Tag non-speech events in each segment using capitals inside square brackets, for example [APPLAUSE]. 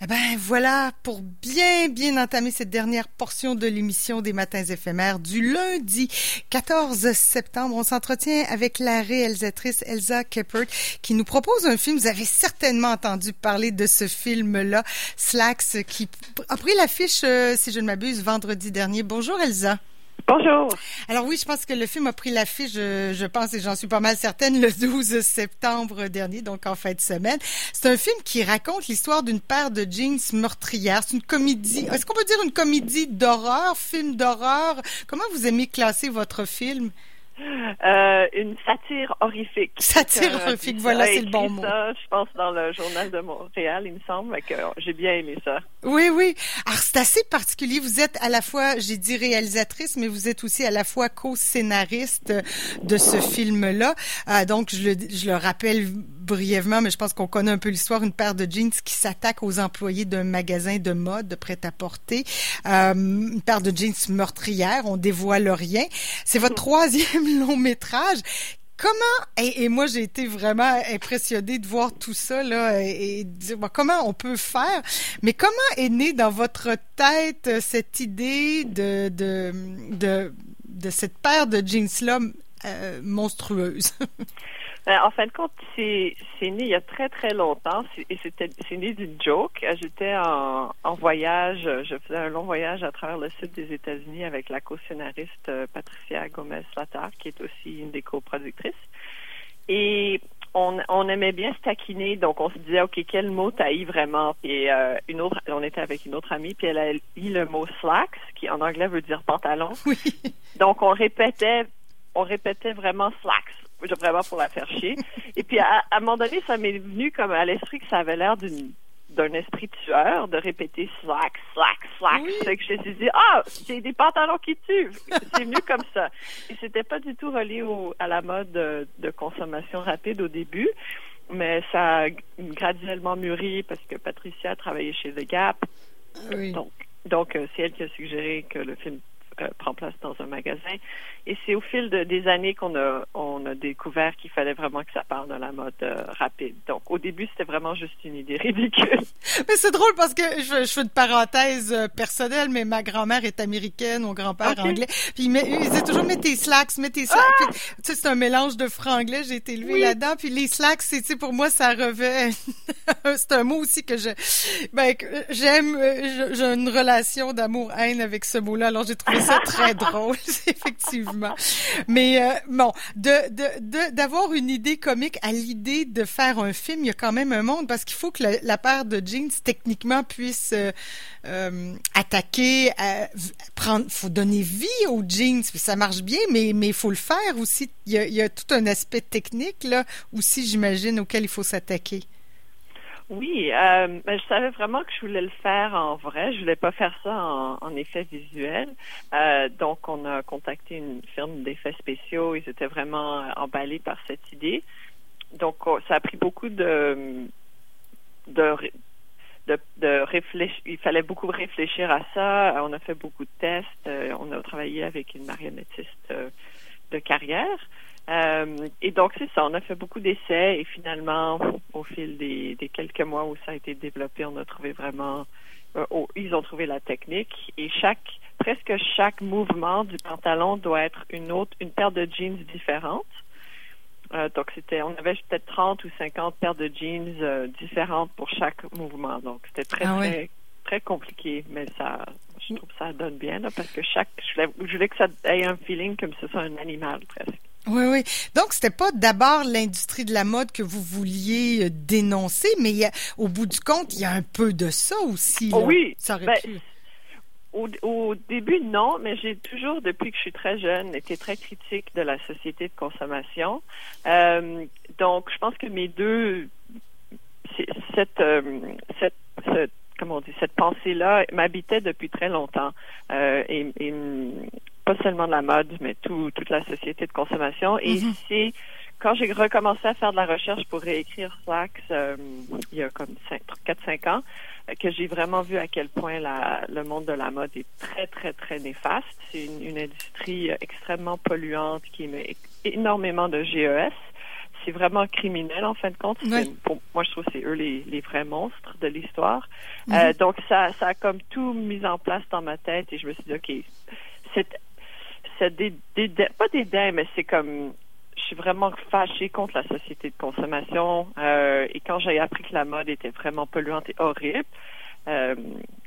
Eh ben voilà, pour bien bien entamer cette dernière portion de l'émission des Matins éphémères du lundi 14 septembre, on s'entretient avec la réalisatrice Elsa Keppert qui nous propose un film. Vous avez certainement entendu parler de ce film-là, Slacks, qui a pris l'affiche, euh, si je ne m'abuse, vendredi dernier. Bonjour Elsa. Bonjour. Alors oui, je pense que le film a pris l'affiche, je, je pense, et j'en suis pas mal certaine, le 12 septembre dernier, donc en fin de semaine. C'est un film qui raconte l'histoire d'une paire de jeans meurtrières. C'est une comédie. Est-ce qu'on peut dire une comédie d'horreur, film d'horreur? Comment vous aimez classer votre film? [LAUGHS] Euh, une satire horrifique. Satire euh, horrifique, voilà, c'est le bon mot. Ça, je pense dans le journal de Montréal, il me semble, que j'ai bien aimé ça. Oui, oui. Alors, c'est assez particulier. Vous êtes à la fois, j'ai dit réalisatrice, mais vous êtes aussi à la fois co-scénariste de ce film-là. Euh, donc, je le, je le rappelle brièvement, mais je pense qu'on connaît un peu l'histoire, une paire de jeans qui s'attaque aux employés d'un magasin de mode, de prêt-à-porter. Euh, une paire de jeans meurtrière, on dévoile rien. C'est votre [LAUGHS] troisième long métrage. Comment et, moi j'ai été vraiment impressionnée de voir tout ça là et, de dire comment on peut faire? Mais comment est née dans votre tête euh, cette idée de de de, de cette paire de jeans là euh, monstrueuse? [LAUGHS] en fin de compte, c'est né il y a très très longtemps et c'était c'est né d'une joke. J'étais en, en voyage, je faisais un long voyage à travers le sud des États-Unis avec la co-scénariste euh, Patricia Gomez-Latar, qui est aussi une des coproductrices. Et on, on, aimait bien se taquiner, donc on se disait, OK, quel mot taillis vraiment? Et euh, une autre, on était avec une autre amie, puis elle a eu le mot slacks, qui en anglais veut dire pantalon. Oui. Donc on répétait, on répétait vraiment slacks vraiment pour la faire chier. Et puis, à, un moment donné, ça m'est venu comme à l'esprit que ça avait l'air d'une d'un esprit tueur de répéter slack, slack, slack. C'est que je me suis dit, ah, c'est des pantalons qui tuent. C'est venu comme ça. Et c'était pas du tout relié au, à la mode de, de, consommation rapide au début, mais ça a graduellement mûri parce que Patricia a travaillé chez The Gap. Oui. Donc, donc euh, c'est elle qui a suggéré que le film euh, prend place dans un magasin. Et c'est au fil de, des années qu'on a, on a découvert qu'il fallait vraiment que ça parle de la mode euh, rapide. Donc, au début, c'était vraiment juste une idée ridicule. [LAUGHS] Mais c'est drôle parce que je, je, fais une parenthèse euh, personnelle, mais ma grand-mère est américaine, mon grand-père anglais. Puis il, met, il disait toujours, mets tes slacks, mets tes slacks. Ah! tu sais, c'est un mélange de franglais. J'ai été élevée là-dedans. Puis les slacks, c'est, tu sais, pour moi, ça revêt. [LAUGHS] c'est un mot aussi que je, ben, j'aime, j'ai une relation d'amour-haine avec ce mot-là. Alors, j'ai trouvé c'est très drôle, [LAUGHS] effectivement. Mais euh, bon, de d'avoir une idée comique à l'idée de faire un film, il y a quand même un monde parce qu'il faut que la, paire de jeans techniquement puisse euh, euh attaquer, prendre, faut donner vie aux jeans, ça marche bien, mais mais il faut le faire aussi. Il y a, il y a tout un aspect technique là aussi, j'imagine, auquel il faut s'attaquer. Oui, euh, ben, je savais vraiment que je voulais le faire en vrai. Je voulais pas faire ça en, en effet visuel. Euh, donc, on a contacté une firme d'effets spéciaux. Ils étaient vraiment euh, emballés par cette idée. Donc, oh, ça a pris beaucoup de de de, de réfléchir. Il fallait beaucoup réfléchir à ça. On a fait beaucoup de tests. Euh, on a travaillé avec une marionnettiste de carrière. Euh, et donc, c'est ça, on a fait beaucoup d'essais et finalement, au fil des, des, quelques mois où ça a été développé, on a trouvé vraiment, euh, oh, ils ont trouvé la technique et chaque, presque chaque mouvement du pantalon doit être une autre, une paire de jeans différente. Euh, donc, c'était, on avait peut-être 30 ou 50 paires de jeans différentes pour chaque mouvement. Donc, c'était très, ah très, très compliqué, mais ça, je trouve que ça donne bien, là, parce que chaque, je voulais, je voulais que ça ait un feeling comme si ce soit un animal presque. Oui, oui. Donc, c'était pas d'abord l'industrie de la mode que vous vouliez euh, dénoncer, mais il y a, au bout du compte, il y a un peu de ça aussi. Là. oui. Ça aurait ben, Au, au, début, non, mais j'ai toujours, depuis que je suis très jeune, été très critique de la société de consommation. Euh, donc, je pense que mes deux, cette, euh, cette, cette comment on dit, cette pensée-là m'habitait depuis très longtemps. Euh, et, et pas seulement de la mode, mais tout, toute la société de consommation. Et mhm. c'est quand j'ai recommencé à faire de la recherche pour réécrire Slacks euh, il y a comme 4-5 ans, euh, que j'ai vraiment vu à quel point la, le monde de la mode est très, très, très néfaste. C'est une, une, industrie euh, extrêmement polluante qui émet énormément de GES. c'est vraiment criminel en fin de compte. Pour moi, je trouve que c'est eux les, les vrais monstres de l'histoire. Mhm. Euh, donc ça, ça a comme tout mis en place dans ma tête et je me suis dit ok, c'est c'est des, des, pas des dents, mais c'est comme je suis vraiment fâchée contre la société de consommation. Euh, et quand j'ai appris que la mode était vraiment polluante et horrible, euh,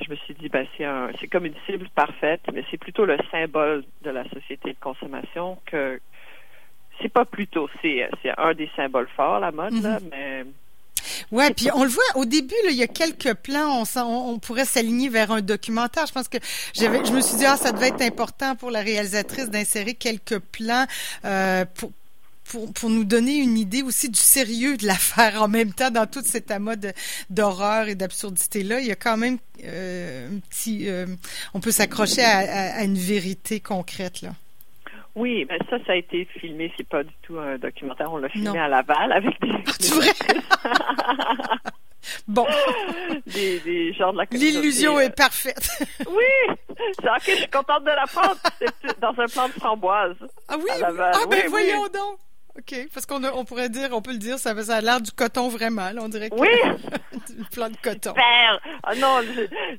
je me suis dit, ben, c'est un, c'est comme une cible parfaite, mais c'est plutôt le symbole de la société de consommation que c'est pas plutôt, c'est, c'est un des symboles forts, la mode, là, mhm. mais Ouais, puis on le voit au début, là, il y a quelques plans, on, on, pourrait s'aligner vers un documentaire. Je pense que j'avais, je me suis dit ah ça devait être important pour la réalisatrice d'insérer quelques plans euh, pour pour, pour nous donner une idée aussi du sérieux de l'affaire en même temps dans toute cette amas d'horreur et d'absurdité-là. Il y a quand même euh, un petit... Euh, on peut s'accrocher à, à, une vérité concrète, là. Oui, ben ça, ça a été filmé. C'est pas du tout un documentaire. On l'a filmé à Laval avec des. Ah, vrai? [LAUGHS] bon. Des, des gens de la L'illusion est parfaite. [LAUGHS] oui! C'est ok, je suis contente de la prendre. C'est dans un plan de framboise. Ah oui? À Laval. Ah ben voyons donc! OK. Parce qu'on on pourrait dire, on peut le dire, ça, a l'air du coton vraiment. on dirait que oui! [LAUGHS] du plan de coton. Super! Ah non,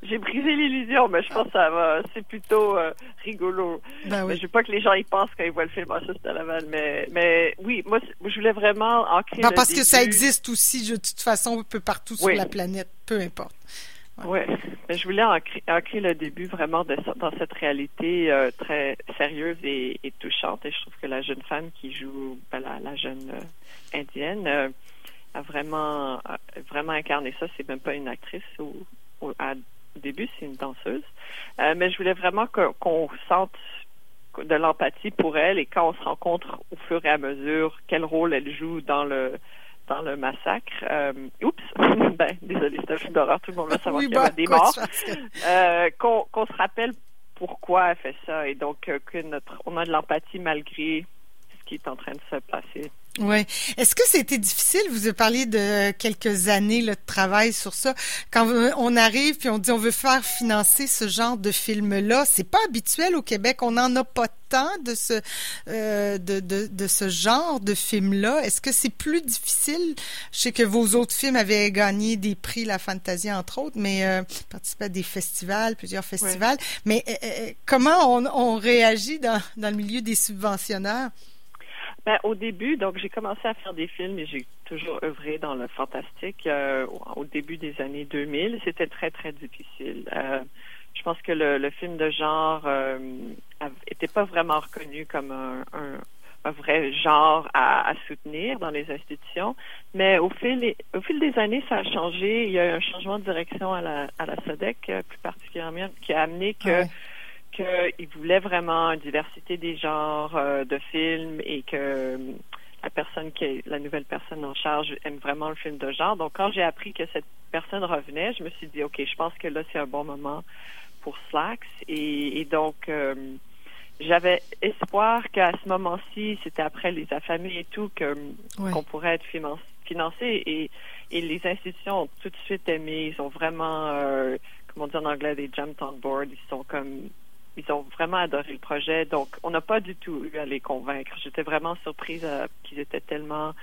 j'ai brisé l'illusion, mais je pense que ça va. C'est plutôt euh, rigolo. Ben oui. je veux pas que les gens y pensent quand ils voient le film. Ah, ça, c'est à Laval. Mais, mais oui, moi, je voulais vraiment ancrer. Ben, parce que ça existe aussi, de toute façon, un peu partout sur la planète. Peu importe. Oui, mais je voulais ancrer, le début vraiment de, dans cette réalité euh, très sérieuse et, touchante. Et je trouve que la jeune femme qui joue, ben, la, jeune euh, indienne, euh, a vraiment, vraiment incarné ça. C'est même pas une actrice au, au, début, c'est une danseuse. mais je voulais vraiment qu'on sente de l'empathie pour elle et quand on se rencontre au fur et à mesure, quel rôle elle joue dans le dans le massacre. Euh, oups, [LAUGHS] ben désolé, c'est un film d'horreur, tout le monde va savoir qu'il y a des morts. Euh, qu'on se rappelle pourquoi elle fait ça et donc euh, que notre on a de l'empathie malgré qui est en train de se passer. Oui. Est-ce que c'était difficile? Vous avez parlé de quelques années de travail sur ça. Quand on arrive puis on dit on veut faire financer ce genre de film-là, c'est pas habituel au Québec. On n'en a pas tant de ce euh, de, de, de, ce genre de film-là. Est-ce que c'est plus difficile? Je sais que vos autres films avaient gagné des prix, la Fantasia entre autres, mais euh, participé à des festivals, plusieurs festivals. Mais euh, euh, comment on, on réagit dans, dans le milieu des subventionnaires? Ben, au début, donc j'ai commencé à faire des films et j'ai toujours œuvré dans le fantastique euh, au début des années 2000. C'était très, très difficile. Euh, je pense que le, le film de genre euh, était pas vraiment reconnu comme un, un, un vrai genre à, à, soutenir dans les institutions. Mais au fil, au fil des années, ça a changé. Il y a eu un changement de direction à la, à la SODEC, euh, plus particulièrement, qui a amené que qu'il voulait vraiment une diversité des genres euh, de films et que euh, la personne qui est la nouvelle personne en charge aime vraiment le film de genre. Donc quand j'ai appris que cette personne revenait, je me suis dit ok, je pense que là c'est un bon moment pour Slacks. Et, donc euh, j'avais espoir qu'à ce moment-ci, c'était après les affamés et tout, que qu'on pourrait être financé. Et, et les institutions ont tout de suite aimé, ils ont vraiment, euh, comment dire en anglais, des jumped on board, ils sont comme ils ont vraiment adoré le projet. Donc, on n'a pas du tout eu à les convaincre. J'étais vraiment surprise euh, qu'ils étaient tellement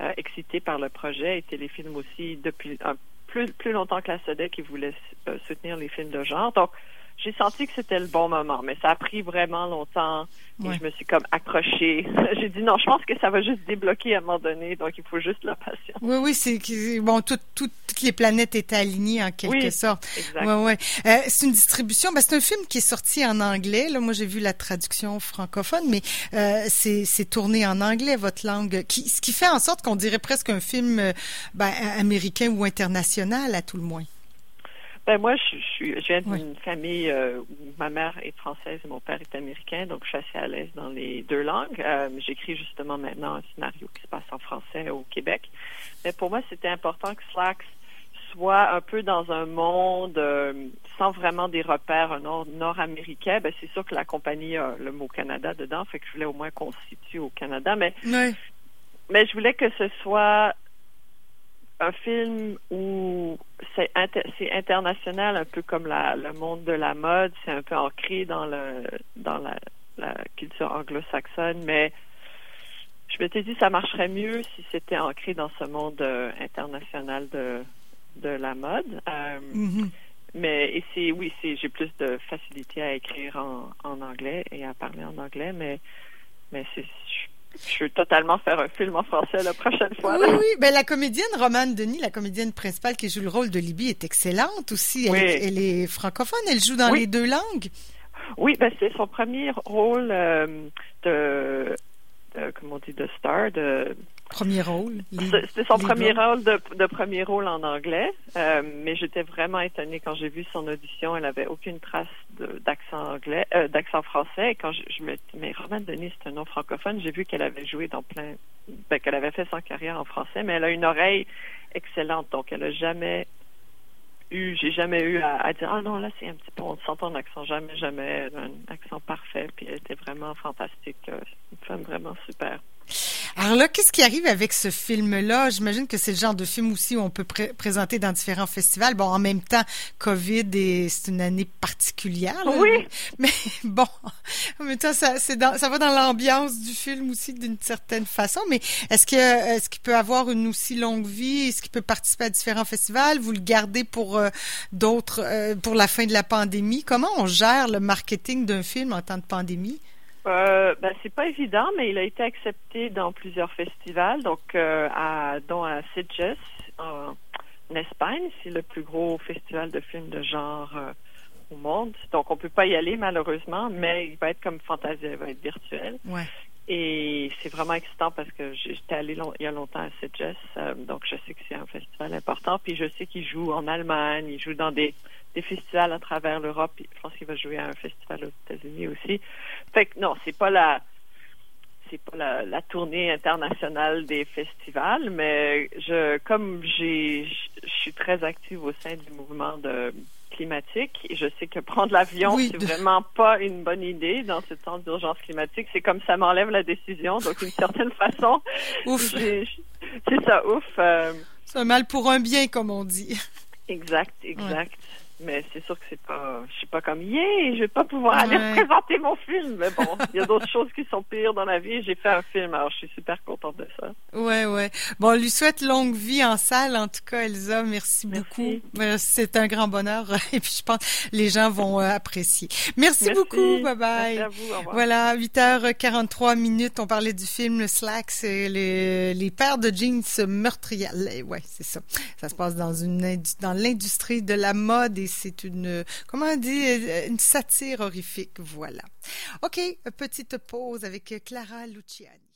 euh, excités par le projet et Téléfilm aussi depuis plus, plus longtemps que la SODEC, ils voulaient euh, soutenir les films de genre. Donc, j'ai senti que c'était le bon moment, mais ça a pris vraiment longtemps et je me suis comme accrochée. [LAUGHS] j'ai dit non, je pense que ça va juste débloquer à un moment donné, donc il faut juste la patience. Oui, oui, c'est bon, toutes les planètes étaient alignées en quelque sorte. Exact. Ouais, ouais. Euh, c'est une distribution, ben, c'est un film qui est sorti en anglais. Là, moi j'ai vu la traduction francophone, mais euh, c'est tourné en anglais votre langue, qui, ce qui fait en sorte qu'on dirait presque un film euh, ben, américain ou international à tout le moins. Ben moi, je, viens d'une famille euh, où ma mère est française et mon père est américain, donc je suis assez à l'aise dans les deux langues. Euh, J'écris justement maintenant un scénario qui se passe en français au Québec. Mais pour moi, c'était important que Slacks soit un peu dans un monde euh, sans vraiment des repères nord-américains. ben, c'est sûr que la compagnie a le mot Canada dedans, fait que je voulais au moins qu'on se situe au Canada, mais mais je voulais que ce soit un film où c'est international, un peu comme la, le monde de la mode, c'est un peu ancré dans le dans la, la culture anglo-saxonne, mais je m'étais dit ça marcherait mieux si c'était ancré dans ce monde euh, international de de la mode. Euh, mm-hmm. Mais et c'est oui, c'est j'ai plus de facilité à écrire en, en anglais et à parler en anglais, mais mais c'est je, veux totalement faire un film en français la prochaine fois. Oui, oui. Ben, la comédienne Romane Denis, la comédienne principale qui joue le rôle de Libye, est excellente aussi. Elle, elle est francophone. Elle joue dans les deux langues. Oui, ben, c'est son premier rôle euh, de, de, comment on dit, de star, de Premier rôle. C'était son premier rôle de, premier rôle en anglais, euh, mais j'étais vraiment étonnée quand j'ai vu son audition. Elle avait aucune trace d'accent anglais, euh, d'accent français. Et quand je, me mais Romane Denis, c'est un nom francophone. J'ai vu qu'elle avait joué dans plein, ben, qu'elle avait fait son carrière en français, mais elle a une oreille excellente. Donc, elle a jamais eu, j'ai jamais eu à, dire ah non là c'est un petit peu on sent ton accent jamais jamais un accent parfait puis elle était vraiment fantastique, euh, une femme vraiment super. Alors là, qu'est-ce qui arrive avec ce film-là? J'imagine que c'est le genre de film aussi où on peut présenter dans différents festivals. Bon, en même temps, COVID, et c'est une année particulière. Oui. Mais [LAUGHS] bon, en même temps, ça, c'est dans, ça va dans l'ambiance du film aussi d'une certaine façon. Mais est-ce que, est-ce qu'il peut avoir une aussi longue vie? Est-ce qu'il peut participer à différents festivals? Vous le gardez pour euh, d'autres, euh, pour la fin de la pandémie? Comment on gère le marketing d'un film en temps de pandémie? Euh, ben, c'est pas évident, mais il a été accepté dans plusieurs festivals, donc euh, à, dont à Sitges en, Espagne, c'est le plus gros festival de films de genre euh, au monde. Donc on peut pas y aller malheureusement, mais il va être comme Fantasia, il va être virtuel. Ouais. Et c'est vraiment excitant parce que j'étais allée il y a longtemps à Sitges, euh, donc je sais que c'est un festival important. Puis je sais qu'il joue en Allemagne, il joue dans des festivals à travers l'Europe. Je pense qu'il va jouer à un festival aux États-Unis aussi. Fait que non, c'est pas la c'est pas la, la, tournée internationale des festivals, mais je comme j'ai je suis très active au sein du mouvement de climatique et je sais que prendre l'avion c'est vraiment pas une bonne idée dans ce temps d'urgence climatique. C'est comme ça m'enlève la décision, donc d'une certaine [LAUGHS] façon, c'est ça, ouf. Euh, c'est un mal pour un bien, comme on dit. Exact, exact. Mais c'est sûr que c'est pas, je suis pas comme, yeah, je vais pas pouvoir aller présenter mon film. Mais bon, il y a d'autres [LAUGHS] choses qui sont pires dans la vie. J'ai fait un film, alors je suis super contente de ça. Ouais, ouais. Bon, on lui souhaite longue vie en salle, en tout cas, Elsa. Merci, beaucoup. C'est un grand bonheur. [LAUGHS] Et puis, je pense les gens vont euh, apprécier. Merci, beaucoup. Bye bye. Merci à vous. Au revoir. Voilà, 8h43 minutes. On parlait du film, le Slack, c'est les, les paires de jeans meurtrières. Ouais, c'est ça. Ça se passe dans une, dans l'industrie de la mode et c'est une, comment on dit, une satire horrifique, voilà. OK, petite pause avec Clara Luciani.